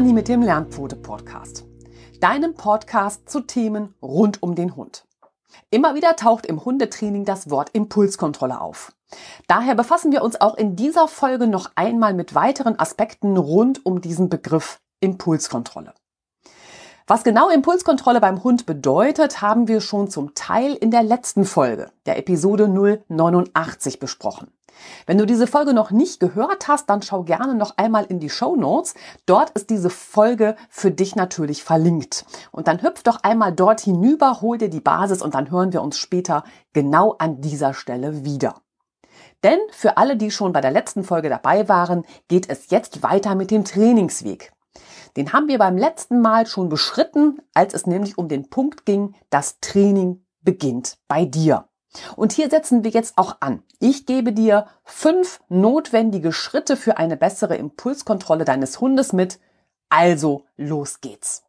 Stefanie mit dem Lernpfote Podcast. Deinem Podcast zu Themen rund um den Hund. Immer wieder taucht im Hundetraining das Wort Impulskontrolle auf. Daher befassen wir uns auch in dieser Folge noch einmal mit weiteren Aspekten rund um diesen Begriff Impulskontrolle. Was genau Impulskontrolle beim Hund bedeutet, haben wir schon zum Teil in der letzten Folge, der Episode 089 besprochen. Wenn du diese Folge noch nicht gehört hast, dann schau gerne noch einmal in die Show Notes. Dort ist diese Folge für dich natürlich verlinkt. Und dann hüpf doch einmal dort hinüber, hol dir die Basis und dann hören wir uns später genau an dieser Stelle wieder. Denn für alle, die schon bei der letzten Folge dabei waren, geht es jetzt weiter mit dem Trainingsweg. Den haben wir beim letzten Mal schon beschritten, als es nämlich um den Punkt ging, das Training beginnt bei dir. Und hier setzen wir jetzt auch an. Ich gebe dir fünf notwendige Schritte für eine bessere Impulskontrolle deines Hundes mit. Also los geht's.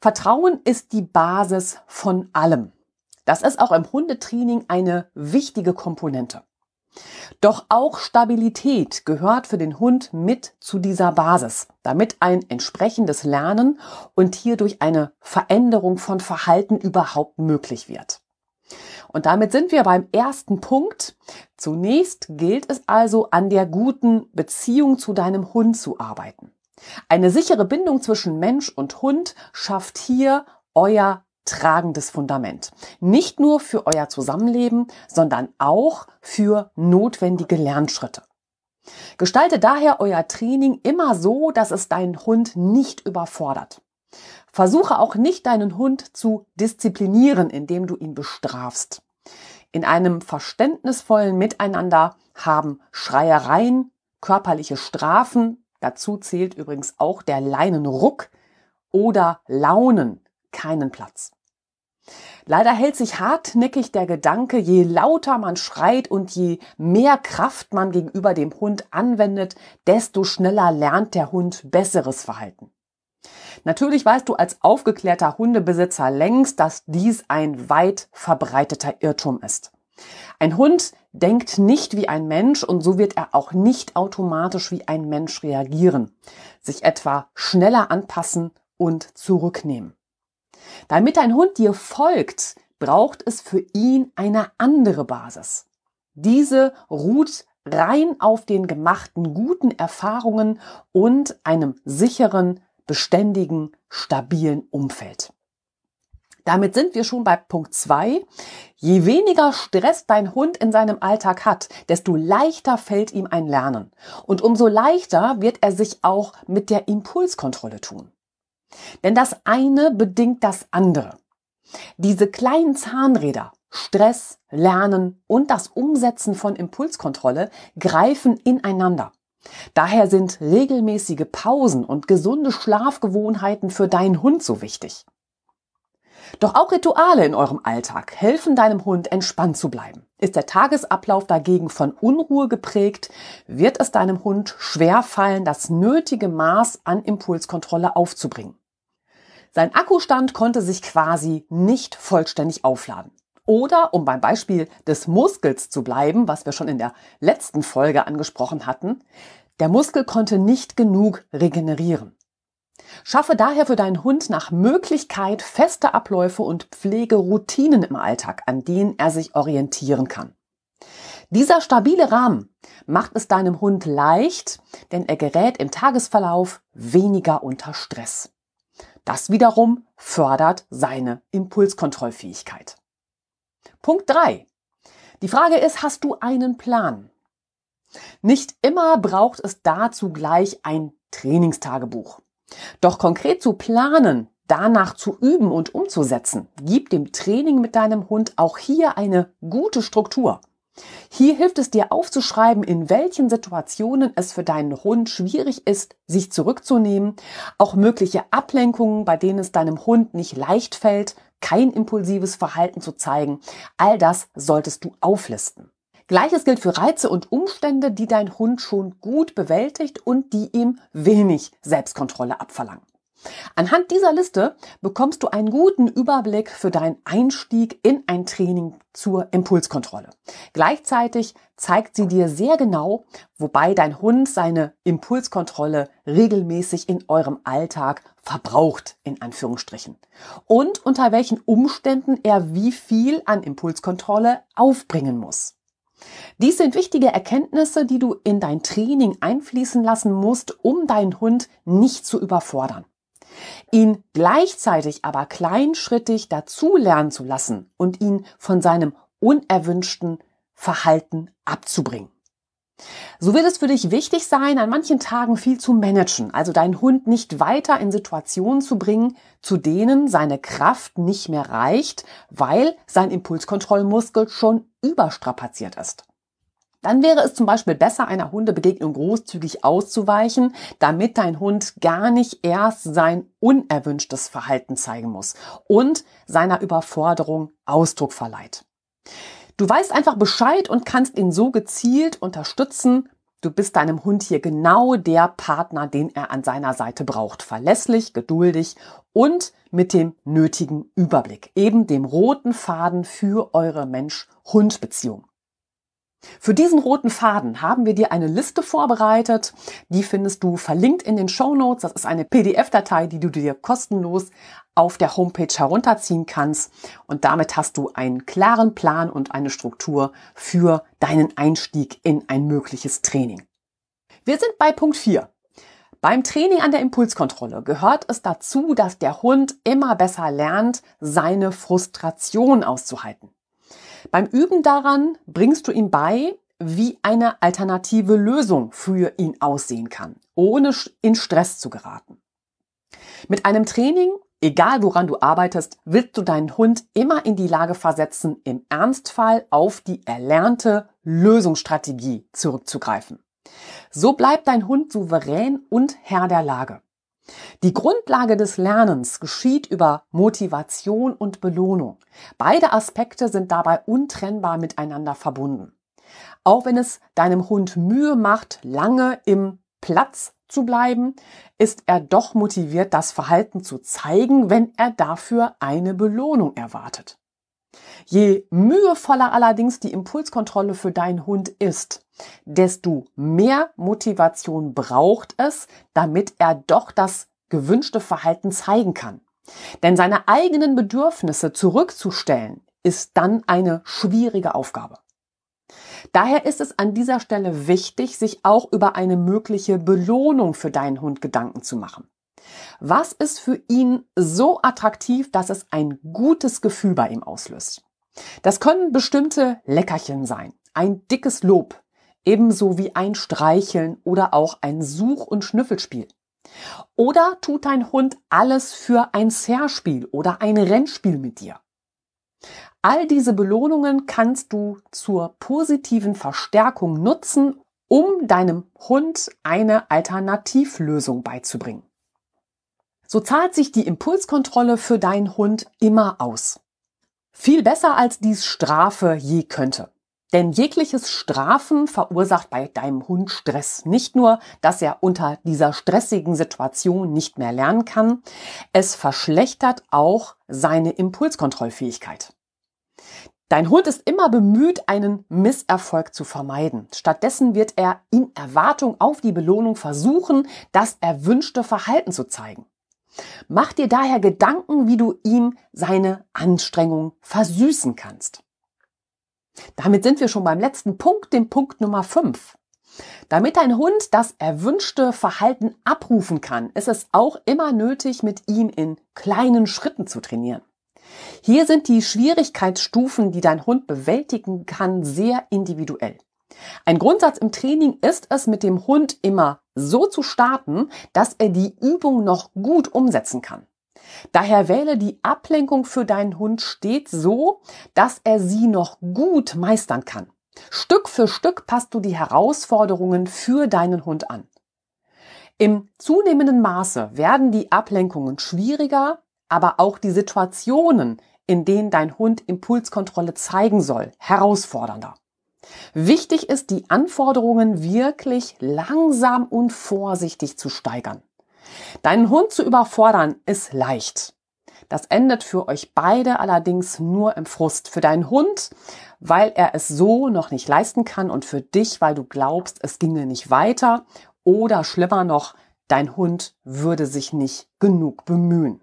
Vertrauen ist die Basis von allem. Das ist auch im Hundetraining eine wichtige Komponente. Doch auch Stabilität gehört für den Hund mit zu dieser Basis, damit ein entsprechendes Lernen und hierdurch eine Veränderung von Verhalten überhaupt möglich wird. Und damit sind wir beim ersten Punkt. Zunächst gilt es also, an der guten Beziehung zu deinem Hund zu arbeiten. Eine sichere Bindung zwischen Mensch und Hund schafft hier euer tragendes Fundament. Nicht nur für euer Zusammenleben, sondern auch für notwendige Lernschritte. Gestalte daher euer Training immer so, dass es deinen Hund nicht überfordert. Versuche auch nicht deinen Hund zu disziplinieren, indem du ihn bestrafst. In einem verständnisvollen Miteinander haben Schreiereien, körperliche Strafen, dazu zählt übrigens auch der Leinenruck oder Launen keinen Platz. Leider hält sich hartnäckig der Gedanke, je lauter man schreit und je mehr Kraft man gegenüber dem Hund anwendet, desto schneller lernt der Hund besseres Verhalten. Natürlich weißt du als aufgeklärter Hundebesitzer längst, dass dies ein weit verbreiteter Irrtum ist. Ein Hund denkt nicht wie ein Mensch und so wird er auch nicht automatisch wie ein Mensch reagieren, sich etwa schneller anpassen und zurücknehmen. Damit dein Hund dir folgt, braucht es für ihn eine andere Basis. Diese ruht rein auf den gemachten guten Erfahrungen und einem sicheren, beständigen, stabilen Umfeld. Damit sind wir schon bei Punkt zwei. Je weniger Stress dein Hund in seinem Alltag hat, desto leichter fällt ihm ein Lernen. Und umso leichter wird er sich auch mit der Impulskontrolle tun. Denn das eine bedingt das andere. Diese kleinen Zahnräder, Stress, Lernen und das Umsetzen von Impulskontrolle greifen ineinander. Daher sind regelmäßige Pausen und gesunde Schlafgewohnheiten für deinen Hund so wichtig. Doch auch Rituale in eurem Alltag helfen deinem Hund entspannt zu bleiben. Ist der Tagesablauf dagegen von Unruhe geprägt, wird es deinem Hund schwer fallen, das nötige Maß an Impulskontrolle aufzubringen. Sein Akkustand konnte sich quasi nicht vollständig aufladen. Oder, um beim Beispiel des Muskels zu bleiben, was wir schon in der letzten Folge angesprochen hatten, der Muskel konnte nicht genug regenerieren. Schaffe daher für deinen Hund nach Möglichkeit feste Abläufe und Pflegeroutinen im Alltag, an denen er sich orientieren kann. Dieser stabile Rahmen macht es deinem Hund leicht, denn er gerät im Tagesverlauf weniger unter Stress. Das wiederum fördert seine Impulskontrollfähigkeit. Punkt drei: Die Frage ist, hast du einen Plan? Nicht immer braucht es dazu gleich ein Trainingstagebuch. Doch konkret zu planen, danach zu üben und umzusetzen, gibt dem Training mit deinem Hund auch hier eine gute Struktur. Hier hilft es dir aufzuschreiben, in welchen Situationen es für deinen Hund schwierig ist, sich zurückzunehmen, auch mögliche Ablenkungen, bei denen es deinem Hund nicht leicht fällt, kein impulsives Verhalten zu zeigen. All das solltest du auflisten. Gleiches gilt für Reize und Umstände, die dein Hund schon gut bewältigt und die ihm wenig Selbstkontrolle abverlangen. Anhand dieser Liste bekommst du einen guten Überblick für deinen Einstieg in ein Training zur Impulskontrolle. Gleichzeitig zeigt sie dir sehr genau, wobei dein Hund seine Impulskontrolle regelmäßig in eurem Alltag verbraucht, in Anführungsstrichen. Und unter welchen Umständen er wie viel an Impulskontrolle aufbringen muss. Dies sind wichtige Erkenntnisse, die du in dein Training einfließen lassen musst, um deinen Hund nicht zu überfordern ihn gleichzeitig aber kleinschrittig dazulernen zu lassen und ihn von seinem unerwünschten Verhalten abzubringen. So wird es für dich wichtig sein, an manchen Tagen viel zu managen, also deinen Hund nicht weiter in Situationen zu bringen, zu denen seine Kraft nicht mehr reicht, weil sein Impulskontrollmuskel schon überstrapaziert ist. Dann wäre es zum Beispiel besser, einer Hundebegegnung großzügig auszuweichen, damit dein Hund gar nicht erst sein unerwünschtes Verhalten zeigen muss und seiner Überforderung Ausdruck verleiht. Du weißt einfach Bescheid und kannst ihn so gezielt unterstützen. Du bist deinem Hund hier genau der Partner, den er an seiner Seite braucht. Verlässlich, geduldig und mit dem nötigen Überblick. Eben dem roten Faden für eure Mensch-Hund-Beziehung. Für diesen roten Faden haben wir dir eine Liste vorbereitet. Die findest du verlinkt in den Show Notes. Das ist eine PDF-Datei, die du dir kostenlos auf der Homepage herunterziehen kannst. Und damit hast du einen klaren Plan und eine Struktur für deinen Einstieg in ein mögliches Training. Wir sind bei Punkt 4. Beim Training an der Impulskontrolle gehört es dazu, dass der Hund immer besser lernt, seine Frustration auszuhalten. Beim Üben daran bringst du ihm bei, wie eine alternative Lösung für ihn aussehen kann, ohne in Stress zu geraten. Mit einem Training, egal woran du arbeitest, willst du deinen Hund immer in die Lage versetzen, im Ernstfall auf die erlernte Lösungsstrategie zurückzugreifen. So bleibt dein Hund souverän und Herr der Lage. Die Grundlage des Lernens geschieht über Motivation und Belohnung. Beide Aspekte sind dabei untrennbar miteinander verbunden. Auch wenn es deinem Hund Mühe macht, lange im Platz zu bleiben, ist er doch motiviert, das Verhalten zu zeigen, wenn er dafür eine Belohnung erwartet. Je mühevoller allerdings die Impulskontrolle für deinen Hund ist, desto mehr Motivation braucht es, damit er doch das gewünschte Verhalten zeigen kann. Denn seine eigenen Bedürfnisse zurückzustellen, ist dann eine schwierige Aufgabe. Daher ist es an dieser Stelle wichtig, sich auch über eine mögliche Belohnung für deinen Hund Gedanken zu machen. Was ist für ihn so attraktiv, dass es ein gutes Gefühl bei ihm auslöst? Das können bestimmte Leckerchen sein, ein dickes Lob, ebenso wie ein Streicheln oder auch ein Such- und Schnüffelspiel. Oder tut dein Hund alles für ein Zerspiel oder ein Rennspiel mit dir? All diese Belohnungen kannst du zur positiven Verstärkung nutzen, um deinem Hund eine Alternativlösung beizubringen. So zahlt sich die Impulskontrolle für deinen Hund immer aus. Viel besser als dies Strafe je könnte. Denn jegliches Strafen verursacht bei deinem Hund Stress. Nicht nur, dass er unter dieser stressigen Situation nicht mehr lernen kann, es verschlechtert auch seine Impulskontrollfähigkeit. Dein Hund ist immer bemüht, einen Misserfolg zu vermeiden. Stattdessen wird er in Erwartung auf die Belohnung versuchen, das erwünschte Verhalten zu zeigen. Mach dir daher Gedanken, wie du ihm seine Anstrengung versüßen kannst. Damit sind wir schon beim letzten Punkt, dem Punkt Nummer 5. Damit dein Hund das erwünschte Verhalten abrufen kann, ist es auch immer nötig, mit ihm in kleinen Schritten zu trainieren. Hier sind die Schwierigkeitsstufen, die dein Hund bewältigen kann, sehr individuell. Ein Grundsatz im Training ist es, mit dem Hund immer so zu starten, dass er die Übung noch gut umsetzen kann. Daher wähle die Ablenkung für deinen Hund stets so, dass er sie noch gut meistern kann. Stück für Stück passt du die Herausforderungen für deinen Hund an. Im zunehmenden Maße werden die Ablenkungen schwieriger, aber auch die Situationen, in denen dein Hund Impulskontrolle zeigen soll, herausfordernder. Wichtig ist, die Anforderungen wirklich langsam und vorsichtig zu steigern. Deinen Hund zu überfordern ist leicht. Das endet für euch beide allerdings nur im Frust. Für deinen Hund, weil er es so noch nicht leisten kann und für dich, weil du glaubst, es ginge nicht weiter oder schlimmer noch, dein Hund würde sich nicht genug bemühen.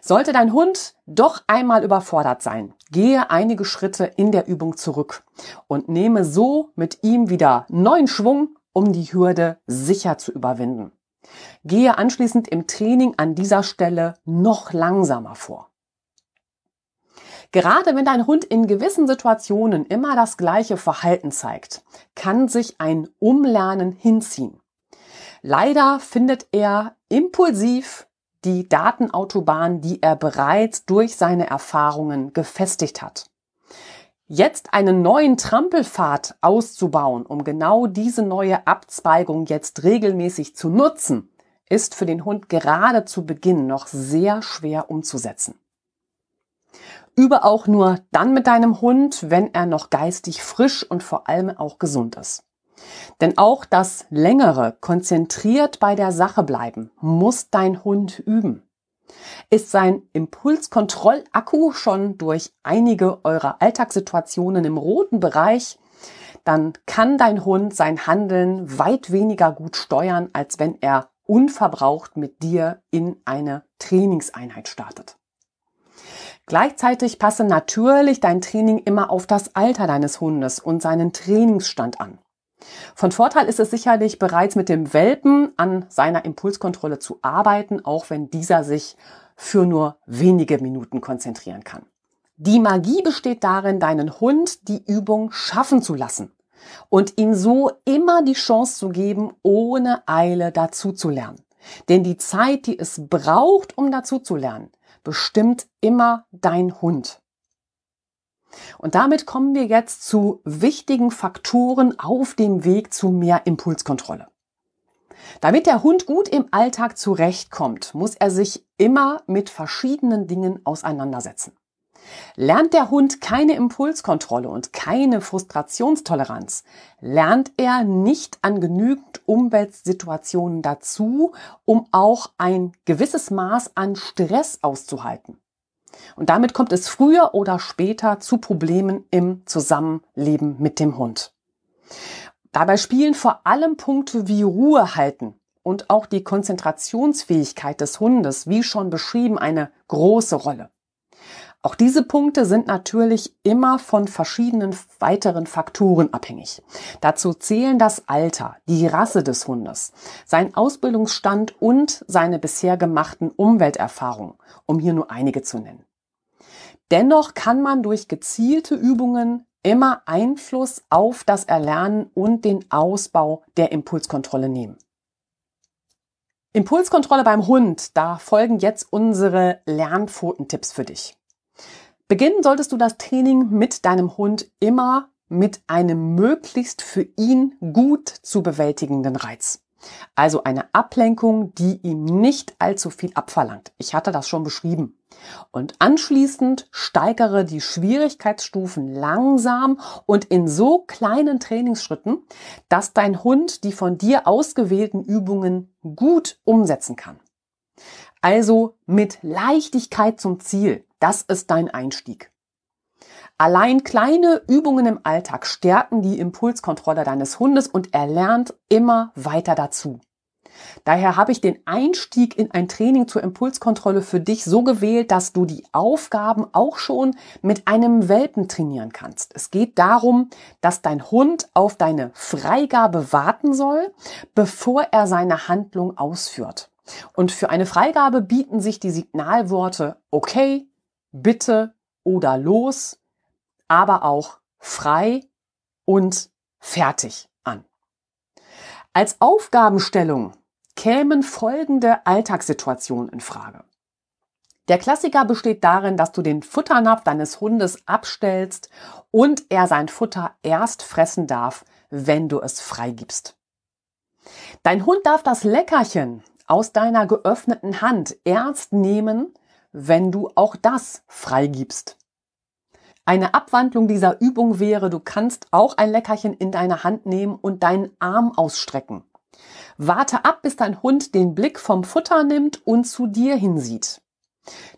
Sollte dein Hund doch einmal überfordert sein, gehe einige Schritte in der Übung zurück und nehme so mit ihm wieder neuen Schwung, um die Hürde sicher zu überwinden. Gehe anschließend im Training an dieser Stelle noch langsamer vor. Gerade wenn dein Hund in gewissen Situationen immer das gleiche Verhalten zeigt, kann sich ein Umlernen hinziehen. Leider findet er impulsiv die Datenautobahn, die er bereits durch seine Erfahrungen gefestigt hat. Jetzt einen neuen Trampelpfad auszubauen, um genau diese neue Abzweigung jetzt regelmäßig zu nutzen, ist für den Hund gerade zu Beginn noch sehr schwer umzusetzen. Übe auch nur dann mit deinem Hund, wenn er noch geistig frisch und vor allem auch gesund ist. Denn auch das längere, konzentriert bei der Sache bleiben, muss dein Hund üben. Ist sein Impulskontrollakku schon durch einige eurer Alltagssituationen im roten Bereich, dann kann dein Hund sein Handeln weit weniger gut steuern, als wenn er unverbraucht mit dir in eine Trainingseinheit startet. Gleichzeitig passe natürlich dein Training immer auf das Alter deines Hundes und seinen Trainingsstand an. Von Vorteil ist es sicherlich bereits mit dem Welpen an seiner Impulskontrolle zu arbeiten, auch wenn dieser sich für nur wenige Minuten konzentrieren kann. Die Magie besteht darin, deinen Hund die Übung schaffen zu lassen und ihm so immer die Chance zu geben, ohne Eile dazu zu lernen. Denn die Zeit, die es braucht, um dazu zu lernen, bestimmt immer dein Hund. Und damit kommen wir jetzt zu wichtigen Faktoren auf dem Weg zu mehr Impulskontrolle. Damit der Hund gut im Alltag zurechtkommt, muss er sich immer mit verschiedenen Dingen auseinandersetzen. Lernt der Hund keine Impulskontrolle und keine Frustrationstoleranz, lernt er nicht an genügend Umweltsituationen dazu, um auch ein gewisses Maß an Stress auszuhalten. Und damit kommt es früher oder später zu Problemen im Zusammenleben mit dem Hund. Dabei spielen vor allem Punkte wie Ruhe halten und auch die Konzentrationsfähigkeit des Hundes, wie schon beschrieben, eine große Rolle. Auch diese Punkte sind natürlich immer von verschiedenen weiteren Faktoren abhängig. Dazu zählen das Alter, die Rasse des Hundes, sein Ausbildungsstand und seine bisher gemachten Umwelterfahrungen, um hier nur einige zu nennen. Dennoch kann man durch gezielte Übungen immer Einfluss auf das Erlernen und den Ausbau der Impulskontrolle nehmen. Impulskontrolle beim Hund, da folgen jetzt unsere Lernpfotentipps für dich. Beginnen solltest du das Training mit deinem Hund immer mit einem möglichst für ihn gut zu bewältigenden Reiz. Also eine Ablenkung, die ihm nicht allzu viel abverlangt. Ich hatte das schon beschrieben. Und anschließend steigere die Schwierigkeitsstufen langsam und in so kleinen Trainingsschritten, dass dein Hund die von dir ausgewählten Übungen gut umsetzen kann. Also mit Leichtigkeit zum Ziel. Das ist dein Einstieg. Allein kleine Übungen im Alltag stärken die Impulskontrolle deines Hundes und er lernt immer weiter dazu. Daher habe ich den Einstieg in ein Training zur Impulskontrolle für dich so gewählt, dass du die Aufgaben auch schon mit einem Welpen trainieren kannst. Es geht darum, dass dein Hund auf deine Freigabe warten soll, bevor er seine Handlung ausführt. Und für eine Freigabe bieten sich die Signalworte okay, bitte oder los, aber auch frei und fertig an. Als Aufgabenstellung kämen folgende Alltagssituationen in Frage. Der Klassiker besteht darin, dass du den Futternapf deines Hundes abstellst und er sein Futter erst fressen darf, wenn du es freigibst. Dein Hund darf das Leckerchen aus deiner geöffneten Hand erst nehmen, wenn du auch das freigibst. Eine Abwandlung dieser Übung wäre, du kannst auch ein Leckerchen in deine Hand nehmen und deinen Arm ausstrecken. Warte ab, bis dein Hund den Blick vom Futter nimmt und zu dir hinsieht.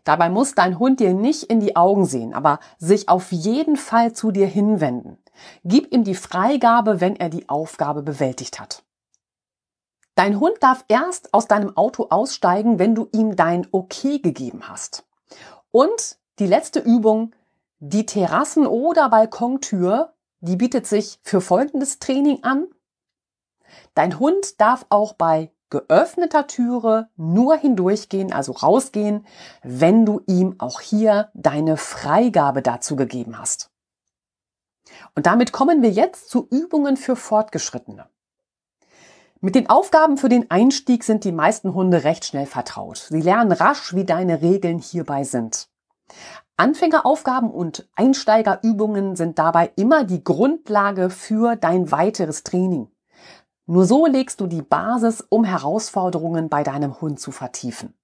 Dabei muss dein Hund dir nicht in die Augen sehen, aber sich auf jeden Fall zu dir hinwenden. Gib ihm die Freigabe, wenn er die Aufgabe bewältigt hat. Dein Hund darf erst aus deinem Auto aussteigen, wenn du ihm dein Okay gegeben hast. Und die letzte Übung, die Terrassen- oder Balkontür, die bietet sich für folgendes Training an. Dein Hund darf auch bei geöffneter Türe nur hindurchgehen, also rausgehen, wenn du ihm auch hier deine Freigabe dazu gegeben hast. Und damit kommen wir jetzt zu Übungen für Fortgeschrittene. Mit den Aufgaben für den Einstieg sind die meisten Hunde recht schnell vertraut. Sie lernen rasch, wie deine Regeln hierbei sind. Anfängeraufgaben und Einsteigerübungen sind dabei immer die Grundlage für dein weiteres Training. Nur so legst du die Basis, um Herausforderungen bei deinem Hund zu vertiefen.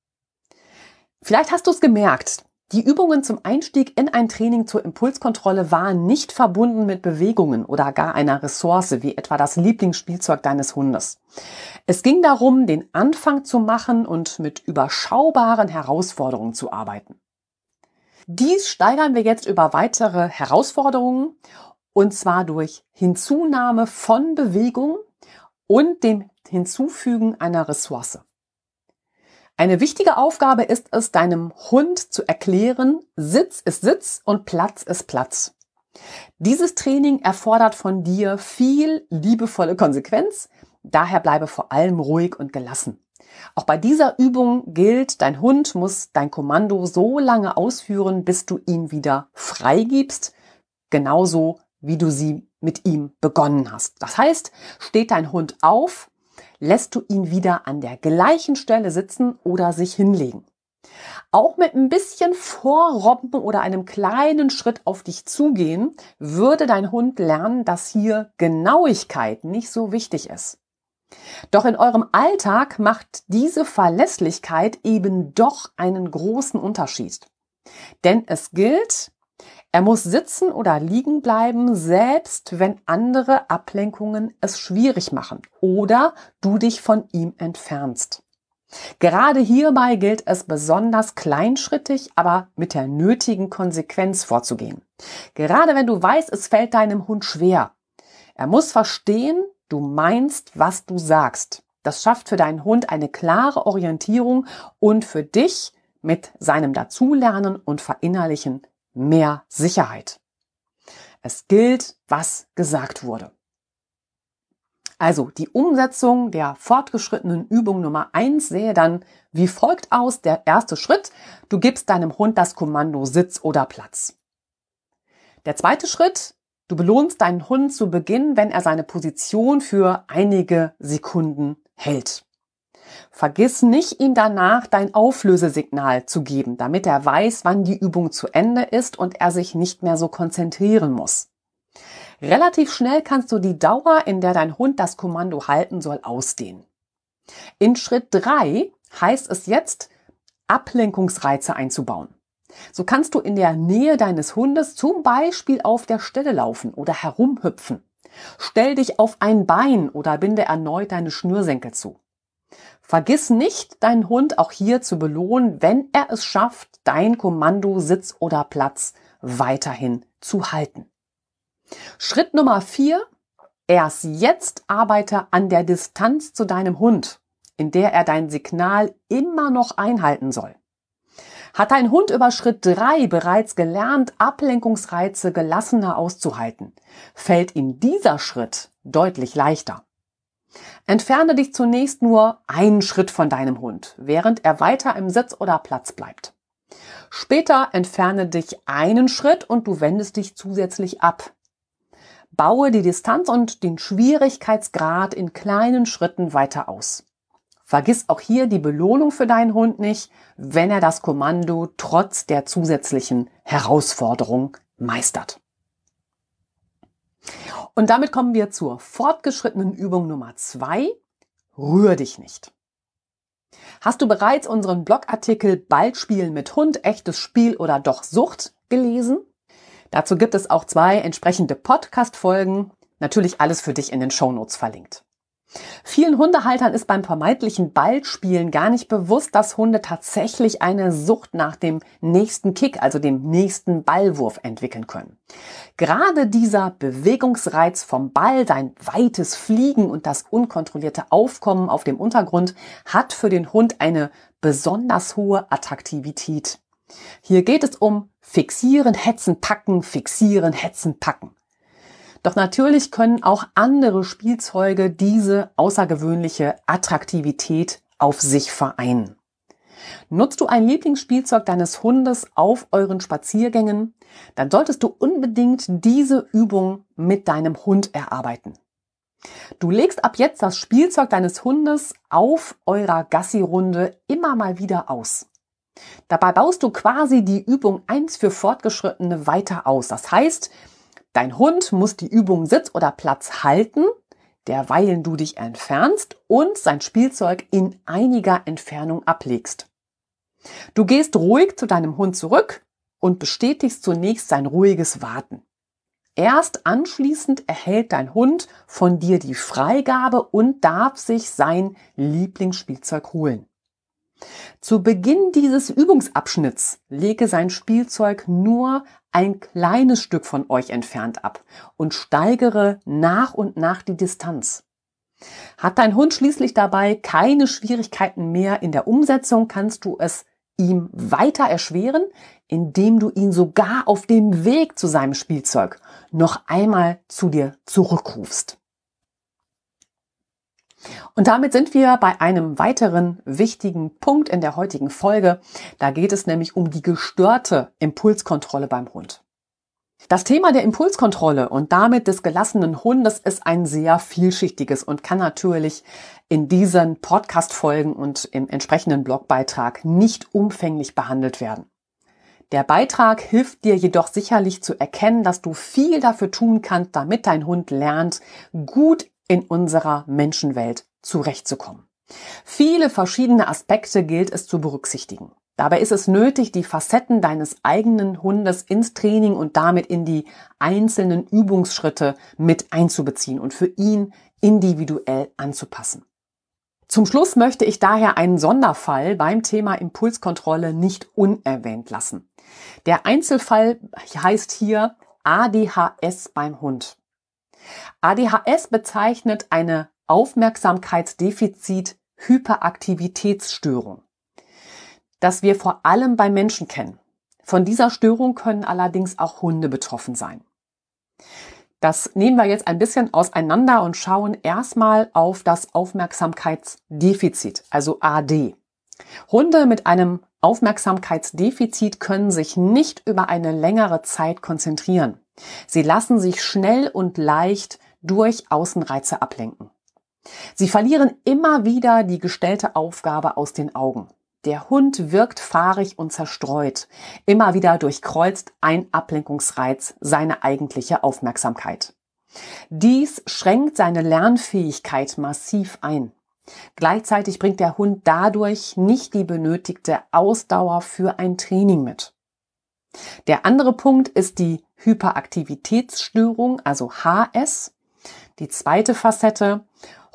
Vielleicht hast du es gemerkt, die Übungen zum Einstieg in ein Training zur Impulskontrolle waren nicht verbunden mit Bewegungen oder gar einer Ressource, wie etwa das Lieblingsspielzeug deines Hundes. Es ging darum, den Anfang zu machen und mit überschaubaren Herausforderungen zu arbeiten. Dies steigern wir jetzt über weitere Herausforderungen und zwar durch Hinzunahme von Bewegung und dem Hinzufügen einer Ressource. Eine wichtige Aufgabe ist es, deinem Hund zu erklären, Sitz ist Sitz und Platz ist Platz. Dieses Training erfordert von dir viel liebevolle Konsequenz, daher bleibe vor allem ruhig und gelassen. Auch bei dieser Übung gilt, dein Hund muss dein Kommando so lange ausführen, bis du ihn wieder freigibst, genauso wie du sie mit ihm begonnen hast. Das heißt, steht dein Hund auf, lässt du ihn wieder an der gleichen Stelle sitzen oder sich hinlegen. Auch mit ein bisschen Vorrobben oder einem kleinen Schritt auf dich zugehen, würde dein Hund lernen, dass hier Genauigkeit nicht so wichtig ist. Doch in eurem Alltag macht diese Verlässlichkeit eben doch einen großen Unterschied. Denn es gilt, er muss sitzen oder liegen bleiben, selbst wenn andere Ablenkungen es schwierig machen oder du dich von ihm entfernst. Gerade hierbei gilt es besonders kleinschrittig, aber mit der nötigen Konsequenz vorzugehen. Gerade wenn du weißt, es fällt deinem Hund schwer. Er muss verstehen, du meinst, was du sagst. Das schafft für deinen Hund eine klare Orientierung und für dich mit seinem Dazulernen und Verinnerlichen mehr Sicherheit. Es gilt, was gesagt wurde. Also die Umsetzung der fortgeschrittenen Übung Nummer eins sähe dann wie folgt aus. Der erste Schritt, du gibst deinem Hund das Kommando Sitz oder Platz. Der zweite Schritt, du belohnst deinen Hund zu Beginn, wenn er seine Position für einige Sekunden hält. Vergiss nicht, ihm danach dein Auflösesignal zu geben, damit er weiß, wann die Übung zu Ende ist und er sich nicht mehr so konzentrieren muss. Relativ schnell kannst du die Dauer, in der dein Hund das Kommando halten soll, ausdehnen. In Schritt drei heißt es jetzt, Ablenkungsreize einzubauen. So kannst du in der Nähe deines Hundes zum Beispiel auf der Stelle laufen oder herumhüpfen. Stell dich auf ein Bein oder binde erneut deine Schnürsenkel zu. Vergiss nicht, deinen Hund auch hier zu belohnen, wenn er es schafft, dein Kommando Sitz oder Platz weiterhin zu halten. Schritt Nummer vier. Erst jetzt arbeite an der Distanz zu deinem Hund, in der er dein Signal immer noch einhalten soll. Hat dein Hund über Schritt drei bereits gelernt, Ablenkungsreize gelassener auszuhalten, fällt ihm dieser Schritt deutlich leichter. Entferne dich zunächst nur einen Schritt von deinem Hund, während er weiter im Sitz oder Platz bleibt. Später entferne dich einen Schritt und du wendest dich zusätzlich ab. Baue die Distanz und den Schwierigkeitsgrad in kleinen Schritten weiter aus. Vergiss auch hier die Belohnung für deinen Hund nicht, wenn er das Kommando trotz der zusätzlichen Herausforderung meistert. Und damit kommen wir zur fortgeschrittenen Übung Nummer zwei. Rühr dich nicht. Hast du bereits unseren Blogartikel Bald spielen mit Hund, echtes Spiel oder doch Sucht gelesen? Dazu gibt es auch zwei entsprechende Podcast-Folgen. Natürlich alles für dich in den Shownotes verlinkt. Vielen Hundehaltern ist beim vermeintlichen Ballspielen gar nicht bewusst, dass Hunde tatsächlich eine Sucht nach dem nächsten Kick, also dem nächsten Ballwurf entwickeln können. Gerade dieser Bewegungsreiz vom Ball, sein weites Fliegen und das unkontrollierte Aufkommen auf dem Untergrund hat für den Hund eine besonders hohe Attraktivität. Hier geht es um fixieren, hetzen, packen, fixieren, hetzen, packen. Doch natürlich können auch andere Spielzeuge diese außergewöhnliche Attraktivität auf sich vereinen. Nutzt du ein Lieblingsspielzeug deines Hundes auf euren Spaziergängen, dann solltest du unbedingt diese Übung mit deinem Hund erarbeiten. Du legst ab jetzt das Spielzeug deines Hundes auf eurer Gassi-Runde immer mal wieder aus. Dabei baust du quasi die Übung 1 für Fortgeschrittene weiter aus. Das heißt, Dein Hund muss die Übung Sitz oder Platz halten, derweilen du dich entfernst und sein Spielzeug in einiger Entfernung ablegst. Du gehst ruhig zu deinem Hund zurück und bestätigst zunächst sein ruhiges Warten. Erst anschließend erhält dein Hund von dir die Freigabe und darf sich sein Lieblingsspielzeug holen. Zu Beginn dieses Übungsabschnitts lege sein Spielzeug nur ein kleines Stück von euch entfernt ab und steigere nach und nach die Distanz. Hat dein Hund schließlich dabei keine Schwierigkeiten mehr in der Umsetzung, kannst du es ihm weiter erschweren, indem du ihn sogar auf dem Weg zu seinem Spielzeug noch einmal zu dir zurückrufst. Und damit sind wir bei einem weiteren wichtigen Punkt in der heutigen Folge. Da geht es nämlich um die gestörte Impulskontrolle beim Hund. Das Thema der Impulskontrolle und damit des gelassenen Hundes ist ein sehr vielschichtiges und kann natürlich in diesen Podcast-Folgen und im entsprechenden Blogbeitrag nicht umfänglich behandelt werden. Der Beitrag hilft dir jedoch sicherlich zu erkennen, dass du viel dafür tun kannst, damit dein Hund lernt, gut in unserer Menschenwelt zurechtzukommen. Viele verschiedene Aspekte gilt es zu berücksichtigen. Dabei ist es nötig, die Facetten deines eigenen Hundes ins Training und damit in die einzelnen Übungsschritte mit einzubeziehen und für ihn individuell anzupassen. Zum Schluss möchte ich daher einen Sonderfall beim Thema Impulskontrolle nicht unerwähnt lassen. Der Einzelfall heißt hier ADHS beim Hund. ADHS bezeichnet eine Aufmerksamkeitsdefizit-Hyperaktivitätsstörung, das wir vor allem bei Menschen kennen. Von dieser Störung können allerdings auch Hunde betroffen sein. Das nehmen wir jetzt ein bisschen auseinander und schauen erstmal auf das Aufmerksamkeitsdefizit, also AD. Hunde mit einem Aufmerksamkeitsdefizit können sich nicht über eine längere Zeit konzentrieren. Sie lassen sich schnell und leicht durch Außenreize ablenken. Sie verlieren immer wieder die gestellte Aufgabe aus den Augen. Der Hund wirkt fahrig und zerstreut. Immer wieder durchkreuzt ein Ablenkungsreiz seine eigentliche Aufmerksamkeit. Dies schränkt seine Lernfähigkeit massiv ein. Gleichzeitig bringt der Hund dadurch nicht die benötigte Ausdauer für ein Training mit. Der andere Punkt ist die Hyperaktivitätsstörung, also HS. Die zweite Facette.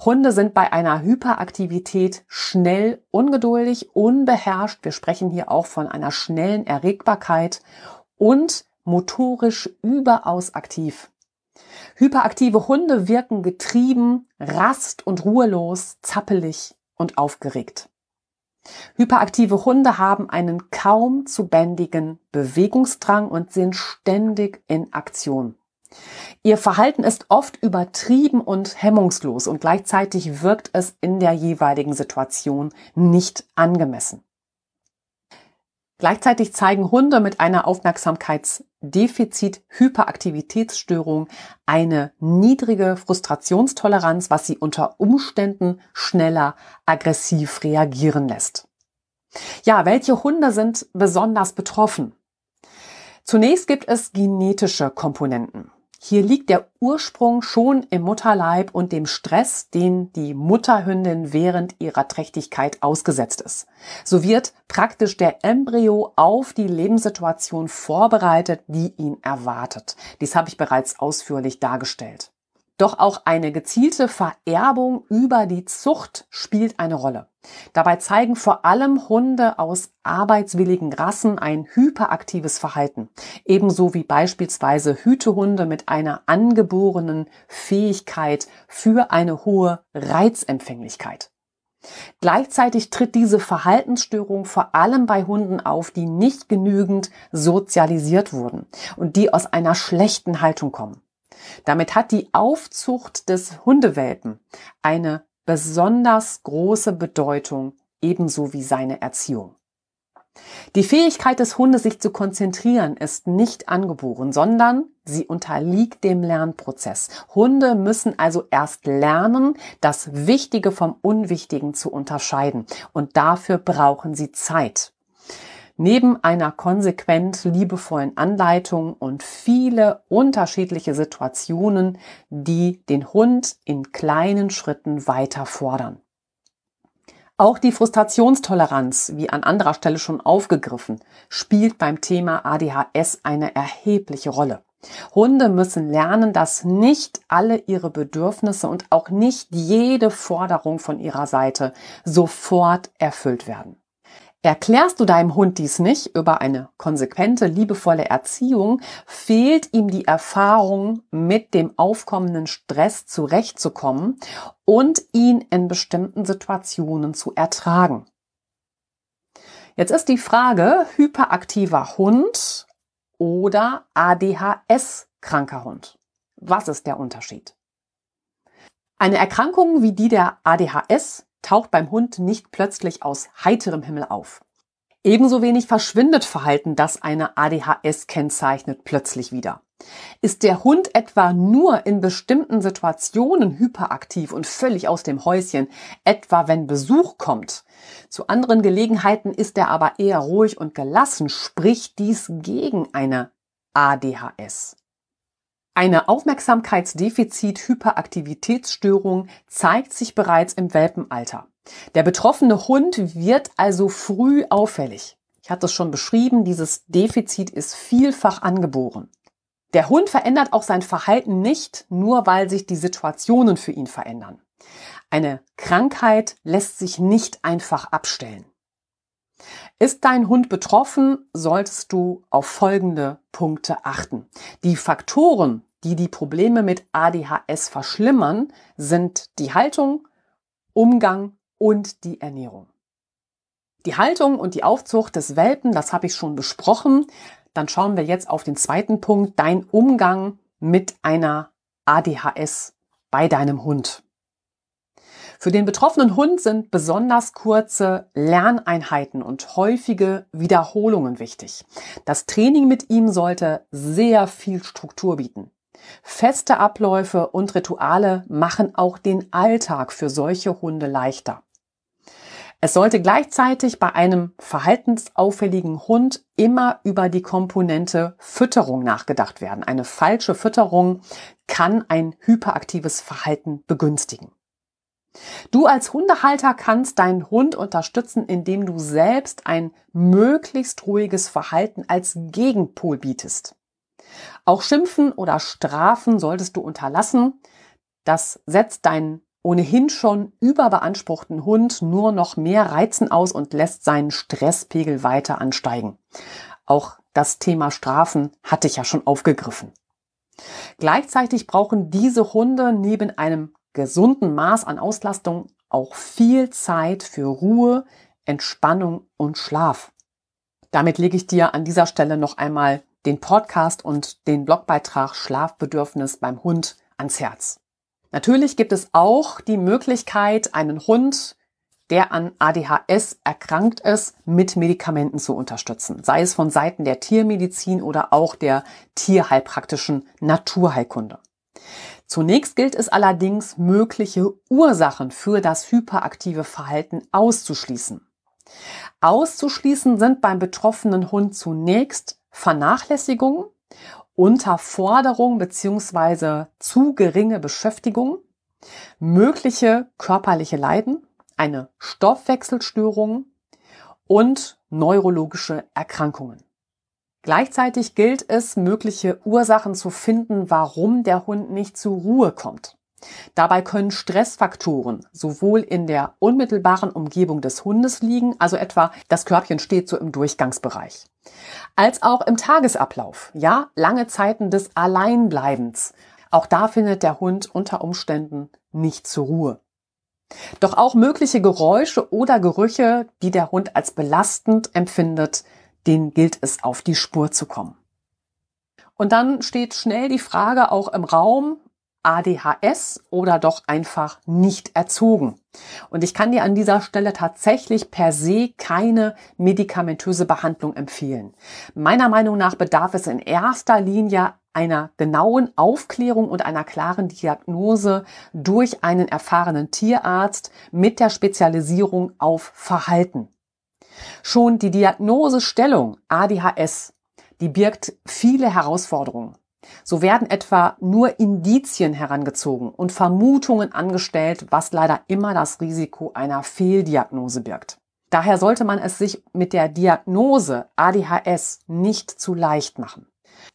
Hunde sind bei einer Hyperaktivität schnell, ungeduldig, unbeherrscht. Wir sprechen hier auch von einer schnellen Erregbarkeit und motorisch überaus aktiv. Hyperaktive Hunde wirken getrieben, rast- und ruhelos, zappelig und aufgeregt. Hyperaktive Hunde haben einen kaum zu bändigen Bewegungsdrang und sind ständig in Aktion. Ihr Verhalten ist oft übertrieben und hemmungslos und gleichzeitig wirkt es in der jeweiligen Situation nicht angemessen. Gleichzeitig zeigen Hunde mit einer Aufmerksamkeitsdefizit-Hyperaktivitätsstörung eine niedrige Frustrationstoleranz, was sie unter Umständen schneller aggressiv reagieren lässt. Ja, welche Hunde sind besonders betroffen? Zunächst gibt es genetische Komponenten. Hier liegt der Ursprung schon im Mutterleib und dem Stress, den die Mutterhündin während ihrer Trächtigkeit ausgesetzt ist. So wird praktisch der Embryo auf die Lebenssituation vorbereitet, die ihn erwartet. Dies habe ich bereits ausführlich dargestellt. Doch auch eine gezielte Vererbung über die Zucht spielt eine Rolle. Dabei zeigen vor allem Hunde aus arbeitswilligen Rassen ein hyperaktives Verhalten, ebenso wie beispielsweise Hütehunde mit einer angeborenen Fähigkeit für eine hohe Reizempfänglichkeit. Gleichzeitig tritt diese Verhaltensstörung vor allem bei Hunden auf, die nicht genügend sozialisiert wurden und die aus einer schlechten Haltung kommen. Damit hat die Aufzucht des Hundewelpen eine besonders große Bedeutung, ebenso wie seine Erziehung. Die Fähigkeit des Hundes, sich zu konzentrieren, ist nicht angeboren, sondern sie unterliegt dem Lernprozess. Hunde müssen also erst lernen, das Wichtige vom Unwichtigen zu unterscheiden. Und dafür brauchen sie Zeit. Neben einer konsequent liebevollen Anleitung und viele unterschiedliche Situationen, die den Hund in kleinen Schritten weiter fordern. Auch die Frustrationstoleranz, wie an anderer Stelle schon aufgegriffen, spielt beim Thema ADHS eine erhebliche Rolle. Hunde müssen lernen, dass nicht alle ihre Bedürfnisse und auch nicht jede Forderung von ihrer Seite sofort erfüllt werden. Erklärst du deinem Hund dies nicht über eine konsequente, liebevolle Erziehung, fehlt ihm die Erfahrung, mit dem aufkommenden Stress zurechtzukommen und ihn in bestimmten Situationen zu ertragen. Jetzt ist die Frage, hyperaktiver Hund oder ADHS-kranker Hund. Was ist der Unterschied? Eine Erkrankung wie die der ADHS taucht beim Hund nicht plötzlich aus heiterem Himmel auf. Ebenso wenig verschwindet Verhalten, das eine ADHS kennzeichnet, plötzlich wieder. Ist der Hund etwa nur in bestimmten Situationen hyperaktiv und völlig aus dem Häuschen, etwa wenn Besuch kommt? Zu anderen Gelegenheiten ist er aber eher ruhig und gelassen, spricht dies gegen eine ADHS. Eine Aufmerksamkeitsdefizit-Hyperaktivitätsstörung zeigt sich bereits im Welpenalter. Der betroffene Hund wird also früh auffällig. Ich hatte es schon beschrieben, dieses Defizit ist vielfach angeboren. Der Hund verändert auch sein Verhalten nicht, nur weil sich die Situationen für ihn verändern. Eine Krankheit lässt sich nicht einfach abstellen. Ist dein Hund betroffen, solltest du auf folgende Punkte achten. Die Faktoren, die die Probleme mit ADHS verschlimmern, sind die Haltung, Umgang und die Ernährung. Die Haltung und die Aufzucht des Welpen, das habe ich schon besprochen. Dann schauen wir jetzt auf den zweiten Punkt, dein Umgang mit einer ADHS bei deinem Hund. Für den betroffenen Hund sind besonders kurze Lerneinheiten und häufige Wiederholungen wichtig. Das Training mit ihm sollte sehr viel Struktur bieten. Feste Abläufe und Rituale machen auch den Alltag für solche Hunde leichter. Es sollte gleichzeitig bei einem verhaltensauffälligen Hund immer über die Komponente Fütterung nachgedacht werden. Eine falsche Fütterung kann ein hyperaktives Verhalten begünstigen. Du als Hundehalter kannst deinen Hund unterstützen, indem du selbst ein möglichst ruhiges Verhalten als Gegenpol bietest. Auch Schimpfen oder Strafen solltest du unterlassen. Das setzt deinen ohnehin schon überbeanspruchten Hund nur noch mehr Reizen aus und lässt seinen Stresspegel weiter ansteigen. Auch das Thema Strafen hatte ich ja schon aufgegriffen. Gleichzeitig brauchen diese Hunde neben einem gesunden Maß an Auslastung auch viel Zeit für Ruhe, Entspannung und Schlaf. Damit lege ich dir an dieser Stelle noch einmal den Podcast und den Blogbeitrag Schlafbedürfnis beim Hund ans Herz. Natürlich gibt es auch die Möglichkeit, einen Hund, der an ADHS erkrankt ist, mit Medikamenten zu unterstützen, sei es von Seiten der Tiermedizin oder auch der tierheilpraktischen Naturheilkunde. Zunächst gilt es allerdings, mögliche Ursachen für das hyperaktive Verhalten auszuschließen. Auszuschließen sind beim betroffenen Hund zunächst Vernachlässigung, Unterforderung bzw. zu geringe Beschäftigung, mögliche körperliche Leiden, eine Stoffwechselstörung und neurologische Erkrankungen. Gleichzeitig gilt es, mögliche Ursachen zu finden, warum der Hund nicht zur Ruhe kommt. Dabei können Stressfaktoren sowohl in der unmittelbaren Umgebung des Hundes liegen, also etwa das Körbchen steht so im Durchgangsbereich, als auch im Tagesablauf, ja, lange Zeiten des Alleinbleibens. Auch da findet der Hund unter Umständen nicht zur Ruhe. Doch auch mögliche Geräusche oder Gerüche, die der Hund als belastend empfindet, denen gilt es auf die Spur zu kommen. Und dann steht schnell die Frage auch im Raum, ADHS oder doch einfach nicht erzogen. Und ich kann dir an dieser Stelle tatsächlich per se keine medikamentöse Behandlung empfehlen. Meiner Meinung nach bedarf es in erster Linie einer genauen Aufklärung und einer klaren Diagnose durch einen erfahrenen Tierarzt mit der Spezialisierung auf Verhalten. Schon die Diagnosestellung ADHS, die birgt viele Herausforderungen. So werden etwa nur Indizien herangezogen und Vermutungen angestellt, was leider immer das Risiko einer Fehldiagnose birgt. Daher sollte man es sich mit der Diagnose ADHS nicht zu leicht machen.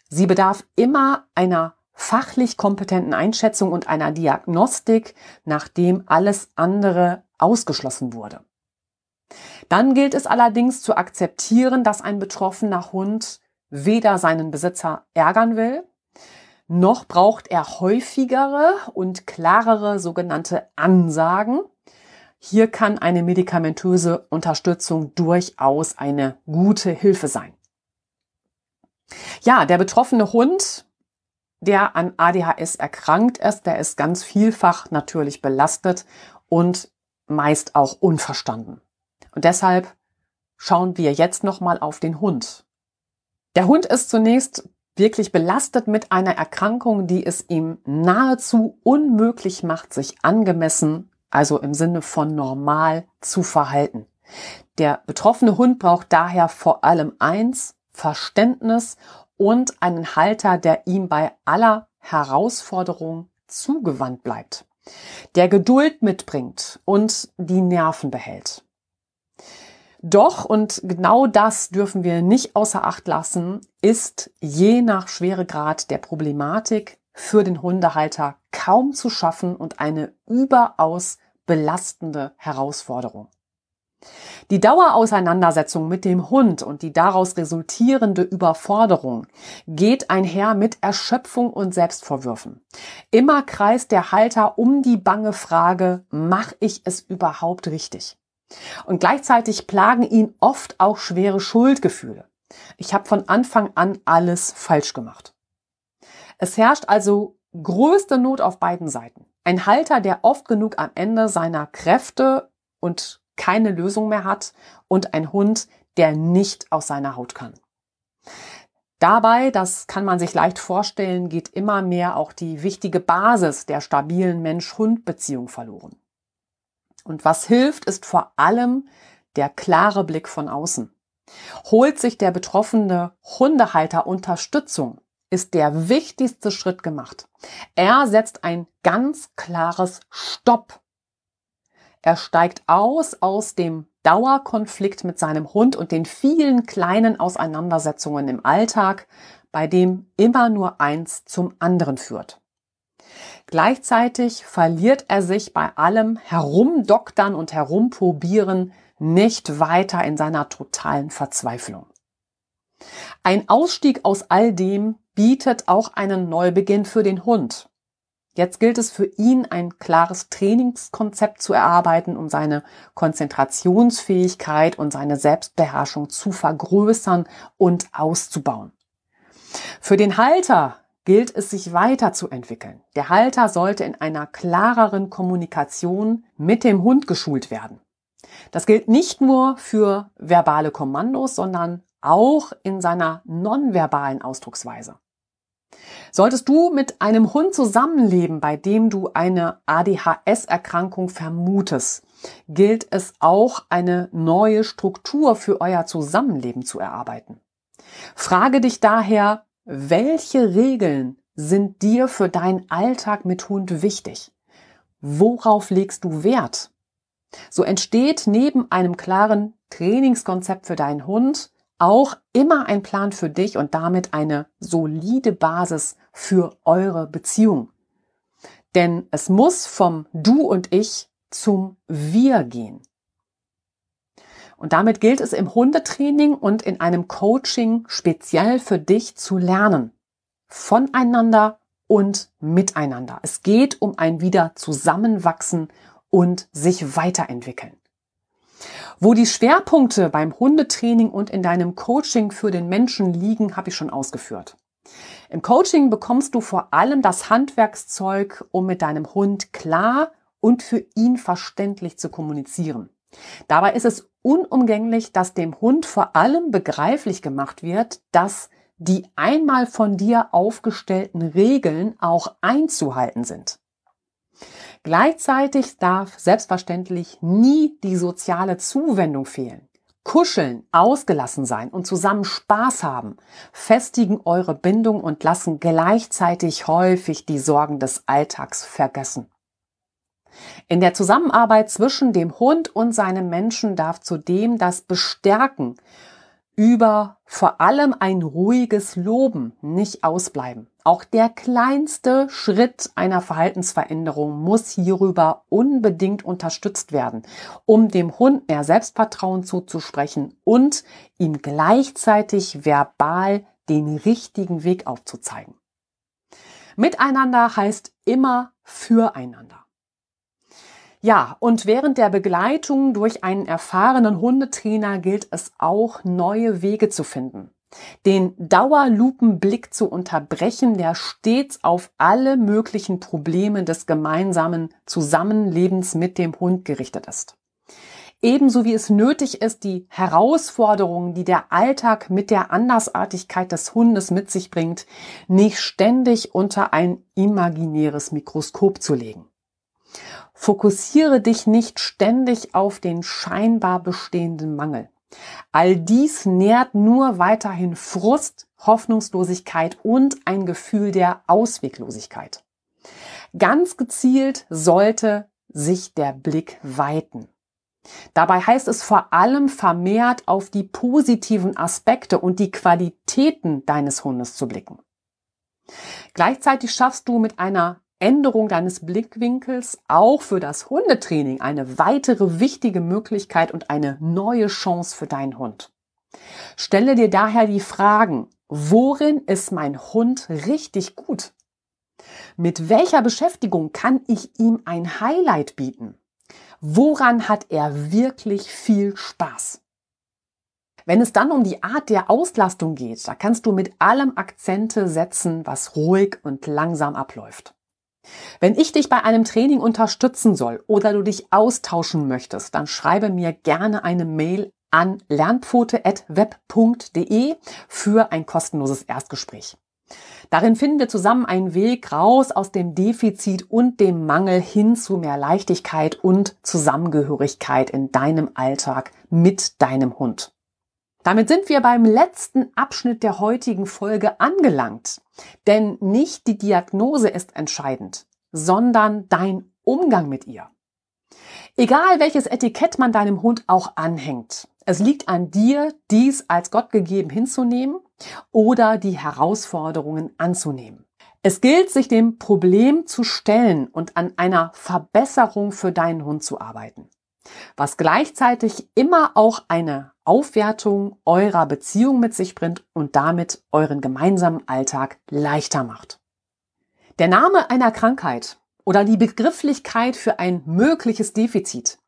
Sie bedarf immer einer fachlich kompetenten Einschätzung und einer Diagnostik, nachdem alles andere ausgeschlossen wurde. Dann gilt es allerdings zu akzeptieren, dass ein betroffener Hund weder seinen Besitzer ärgern will, noch braucht er häufigere und klarere sogenannte Ansagen. Hier kann eine medikamentöse Unterstützung durchaus eine gute Hilfe sein. Ja, der betroffene Hund, der an ADHS erkrankt ist, der ist ganz vielfach natürlich belastet und meist auch unverstanden. Und deshalb schauen wir jetzt nochmal auf den Hund. Der Hund ist zunächst wirklich belastet mit einer Erkrankung, die es ihm nahezu unmöglich macht, sich angemessen, also im Sinne von normal, zu verhalten. Der betroffene Hund braucht daher vor allem eins, Verständnis und einen Halter, der ihm bei aller Herausforderung zugewandt bleibt, der Geduld mitbringt und die Nerven behält. Doch, und genau das dürfen wir nicht außer Acht lassen, ist je nach Schweregrad der Problematik für den Hundehalter kaum zu schaffen und eine überaus belastende Herausforderung. Die Dauerauseinandersetzung mit dem Hund und die daraus resultierende Überforderung geht einher mit Erschöpfung und Selbstvorwürfen. Immer kreist der Halter um die bange Frage, mach ich es überhaupt richtig? Und gleichzeitig plagen ihn oft auch schwere Schuldgefühle. Ich habe von Anfang an alles falsch gemacht. Es herrscht also größte Not auf beiden Seiten. Ein Halter, der oft genug am Ende seiner Kräfte und keine Lösung mehr hat und ein Hund, der nicht aus seiner Haut kann. Dabei, das kann man sich leicht vorstellen, geht immer mehr auch die wichtige Basis der stabilen Mensch-Hund-Beziehung verloren. Und was hilft, ist vor allem der klare Blick von außen. Holt sich der betroffene Hundehalter Unterstützung, ist der wichtigste Schritt gemacht. Er setzt ein ganz klares Stopp. Er steigt aus aus dem Dauerkonflikt mit seinem Hund und den vielen kleinen Auseinandersetzungen im Alltag, bei dem immer nur eins zum anderen führt. Gleichzeitig verliert er sich bei allem Herumdoktern und Herumprobieren nicht weiter in seiner totalen Verzweiflung. Ein Ausstieg aus all dem bietet auch einen Neubeginn für den Hund. Jetzt gilt es für ihn, ein klares Trainingskonzept zu erarbeiten, um seine Konzentrationsfähigkeit und seine Selbstbeherrschung zu vergrößern und auszubauen. Für den Halter gilt es, sich weiterzuentwickeln. Der Halter sollte in einer klareren Kommunikation mit dem Hund geschult werden. Das gilt nicht nur für verbale Kommandos, sondern auch in seiner nonverbalen Ausdrucksweise. Solltest du mit einem Hund zusammenleben, bei dem du eine ADHS-Erkrankung vermutest, gilt es auch, eine neue Struktur für euer Zusammenleben zu erarbeiten. Frage dich daher, welche Regeln sind dir für deinen Alltag mit Hund wichtig? Worauf legst du Wert? So entsteht neben einem klaren Trainingskonzept für deinen Hund auch immer ein Plan für dich und damit eine solide Basis für eure Beziehung. Denn es muss vom Du und Ich zum Wir gehen. Und damit gilt es im Hundetraining und in einem Coaching speziell für dich zu lernen. Voneinander und miteinander. Es geht um ein wieder Zusammenwachsen und sich weiterentwickeln. Wo die Schwerpunkte beim Hundetraining und in deinem Coaching für den Menschen liegen, habe ich schon ausgeführt. Im Coaching bekommst du vor allem das Handwerkszeug, um mit deinem Hund klar und für ihn verständlich zu kommunizieren. Dabei ist es unumgänglich, dass dem Hund vor allem begreiflich gemacht wird, dass die einmal von dir aufgestellten Regeln auch einzuhalten sind. Gleichzeitig darf selbstverständlich nie die soziale Zuwendung fehlen. Kuscheln, ausgelassen sein und zusammen Spaß haben, festigen eure Bindung und lassen gleichzeitig häufig die Sorgen des Alltags vergessen. In der Zusammenarbeit zwischen dem Hund und seinem Menschen darf zudem das Bestärken über vor allem ein ruhiges Loben nicht ausbleiben. Auch der kleinste Schritt einer Verhaltensveränderung muss hierüber unbedingt unterstützt werden, um dem Hund mehr Selbstvertrauen zuzusprechen und ihm gleichzeitig verbal den richtigen Weg aufzuzeigen. Miteinander heißt immer füreinander. Ja, und während der Begleitung durch einen erfahrenen Hundetrainer gilt es auch, neue Wege zu finden. Den Dauerlupenblick zu unterbrechen, der stets auf alle möglichen Probleme des gemeinsamen Zusammenlebens mit dem Hund gerichtet ist. Ebenso wie es nötig ist, die Herausforderungen, die der Alltag mit der Andersartigkeit des Hundes mit sich bringt, nicht ständig unter ein imaginäres Mikroskop zu legen. Fokussiere dich nicht ständig auf den scheinbar bestehenden Mangel. All dies nährt nur weiterhin Frust, Hoffnungslosigkeit und ein Gefühl der Ausweglosigkeit. Ganz gezielt sollte sich der Blick weiten. Dabei heißt es vor allem vermehrt auf die positiven Aspekte und die Qualitäten deines Hundes zu blicken. Gleichzeitig schaffst du mit einer Änderung deines Blickwinkels auch für das Hundetraining eine weitere wichtige Möglichkeit und eine neue Chance für deinen Hund. Stelle dir daher die Fragen, worin ist mein Hund richtig gut? Mit welcher Beschäftigung kann ich ihm ein Highlight bieten? Woran hat er wirklich viel Spaß? Wenn es dann um die Art der Auslastung geht, da kannst du mit allem Akzente setzen, was ruhig und langsam abläuft. Wenn ich dich bei einem Training unterstützen soll oder du dich austauschen möchtest, dann schreibe mir gerne eine Mail an lernpfote.web.de für ein kostenloses Erstgespräch. Darin finden wir zusammen einen Weg raus aus dem Defizit und dem Mangel hin zu mehr Leichtigkeit und Zusammengehörigkeit in deinem Alltag mit deinem Hund. Damit sind wir beim letzten Abschnitt der heutigen Folge angelangt. Denn nicht die Diagnose ist entscheidend, sondern dein Umgang mit ihr. Egal welches Etikett man deinem Hund auch anhängt, es liegt an dir, dies als Gott gegeben hinzunehmen oder die Herausforderungen anzunehmen. Es gilt, sich dem Problem zu stellen und an einer Verbesserung für deinen Hund zu arbeiten was gleichzeitig immer auch eine Aufwertung eurer Beziehung mit sich bringt und damit euren gemeinsamen Alltag leichter macht. Der Name einer Krankheit oder die Begrifflichkeit für ein mögliches Defizit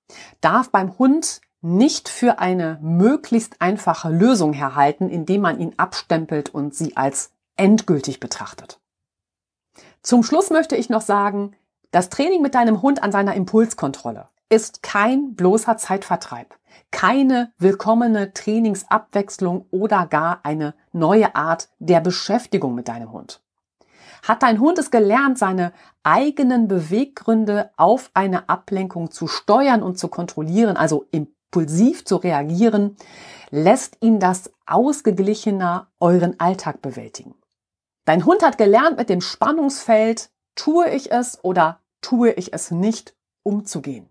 darf beim Hund nicht für eine möglichst einfache Lösung herhalten, indem man ihn abstempelt und sie als endgültig betrachtet. Zum Schluss möchte ich noch sagen, das Training mit deinem Hund an seiner Impulskontrolle, ist kein bloßer Zeitvertreib, keine willkommene Trainingsabwechslung oder gar eine neue Art der Beschäftigung mit deinem Hund. Hat dein Hund es gelernt, seine eigenen Beweggründe auf eine Ablenkung zu steuern und zu kontrollieren, also impulsiv zu reagieren, lässt ihn das ausgeglichener euren Alltag bewältigen. Dein Hund hat gelernt, mit dem Spannungsfeld, tue ich es oder tue ich es nicht, umzugehen.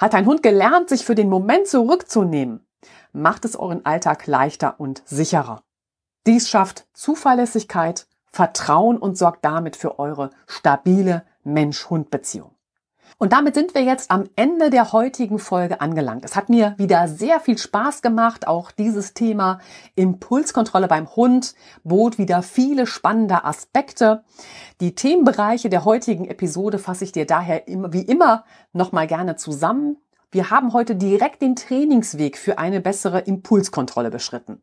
Hat dein Hund gelernt, sich für den Moment zurückzunehmen? macht es euren Alltag leichter und sicherer. Dies schafft Zuverlässigkeit, Vertrauen und sorgt damit für eure stabile Mensch-Hund-Beziehung. Und damit sind wir jetzt am Ende der heutigen Folge angelangt. Es hat mir wieder sehr viel Spaß gemacht. Auch dieses Thema Impulskontrolle beim Hund bot wieder viele spannende Aspekte. Die Themenbereiche der heutigen Episode fasse ich dir daher wie immer nochmal gerne zusammen. Wir haben heute direkt den Trainingsweg für eine bessere Impulskontrolle beschritten.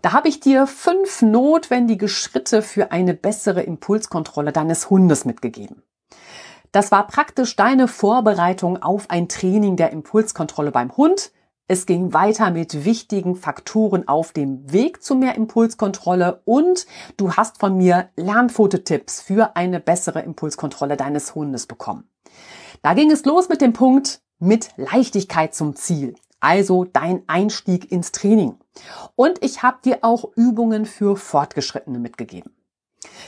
Da habe ich dir fünf notwendige Schritte für eine bessere Impulskontrolle deines Hundes mitgegeben. Das war praktisch deine Vorbereitung auf ein Training der Impulskontrolle beim Hund. Es ging weiter mit wichtigen Faktoren auf dem Weg zu mehr Impulskontrolle und du hast von mir Lernfototipps für eine bessere Impulskontrolle deines Hundes bekommen. Da ging es los mit dem Punkt mit Leichtigkeit zum Ziel, also dein Einstieg ins Training. Und ich habe dir auch Übungen für Fortgeschrittene mitgegeben.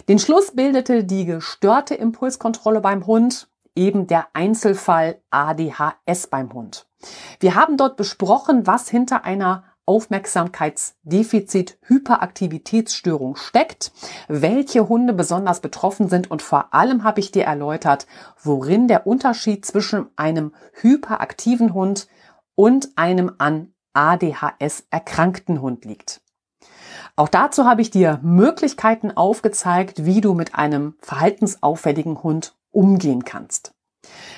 Den Schluss bildete die gestörte Impulskontrolle beim Hund, eben der Einzelfall ADHS beim Hund. Wir haben dort besprochen, was hinter einer Aufmerksamkeitsdefizit-Hyperaktivitätsstörung steckt, welche Hunde besonders betroffen sind und vor allem habe ich dir erläutert, worin der Unterschied zwischen einem hyperaktiven Hund und einem an ADHS erkrankten Hund liegt. Auch dazu habe ich dir Möglichkeiten aufgezeigt, wie du mit einem verhaltensauffälligen Hund umgehen kannst.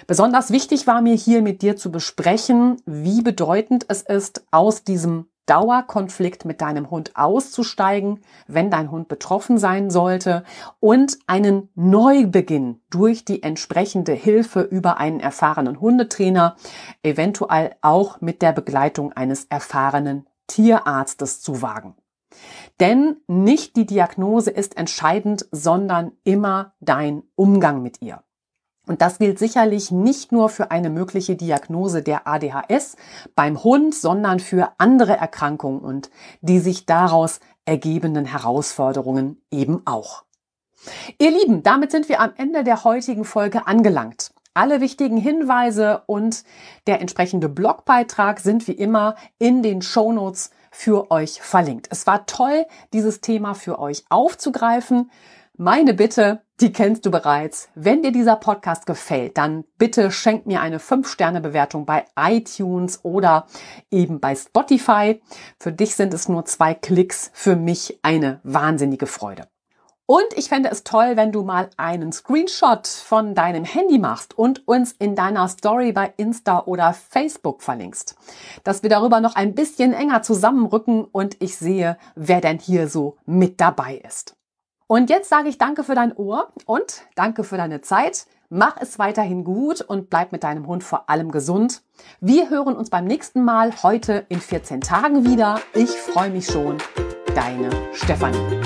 Besonders wichtig war mir hier mit dir zu besprechen, wie bedeutend es ist, aus diesem Dauerkonflikt mit deinem Hund auszusteigen, wenn dein Hund betroffen sein sollte und einen Neubeginn durch die entsprechende Hilfe über einen erfahrenen Hundetrainer, eventuell auch mit der Begleitung eines erfahrenen Tierarztes zu wagen. Denn nicht die Diagnose ist entscheidend, sondern immer dein Umgang mit ihr. Und das gilt sicherlich nicht nur für eine mögliche Diagnose der ADHS beim Hund, sondern für andere Erkrankungen und die sich daraus ergebenden Herausforderungen eben auch. Ihr Lieben, damit sind wir am Ende der heutigen Folge angelangt. Alle wichtigen Hinweise und der entsprechende Blogbeitrag sind wie immer in den Shownotes für euch verlinkt. Es war toll, dieses Thema für euch aufzugreifen. Meine Bitte, die kennst du bereits. Wenn dir dieser Podcast gefällt, dann bitte schenk mir eine 5-Sterne-Bewertung bei iTunes oder eben bei Spotify. Für dich sind es nur zwei Klicks, für mich eine wahnsinnige Freude. Und ich fände es toll, wenn du mal einen Screenshot von deinem Handy machst und uns in deiner Story bei Insta oder Facebook verlinkst. Dass wir darüber noch ein bisschen enger zusammenrücken und ich sehe, wer denn hier so mit dabei ist. Und jetzt sage ich danke für dein Ohr und danke für deine Zeit. Mach es weiterhin gut und bleib mit deinem Hund vor allem gesund. Wir hören uns beim nächsten Mal heute in 14 Tagen wieder. Ich freue mich schon. Deine Stefanie.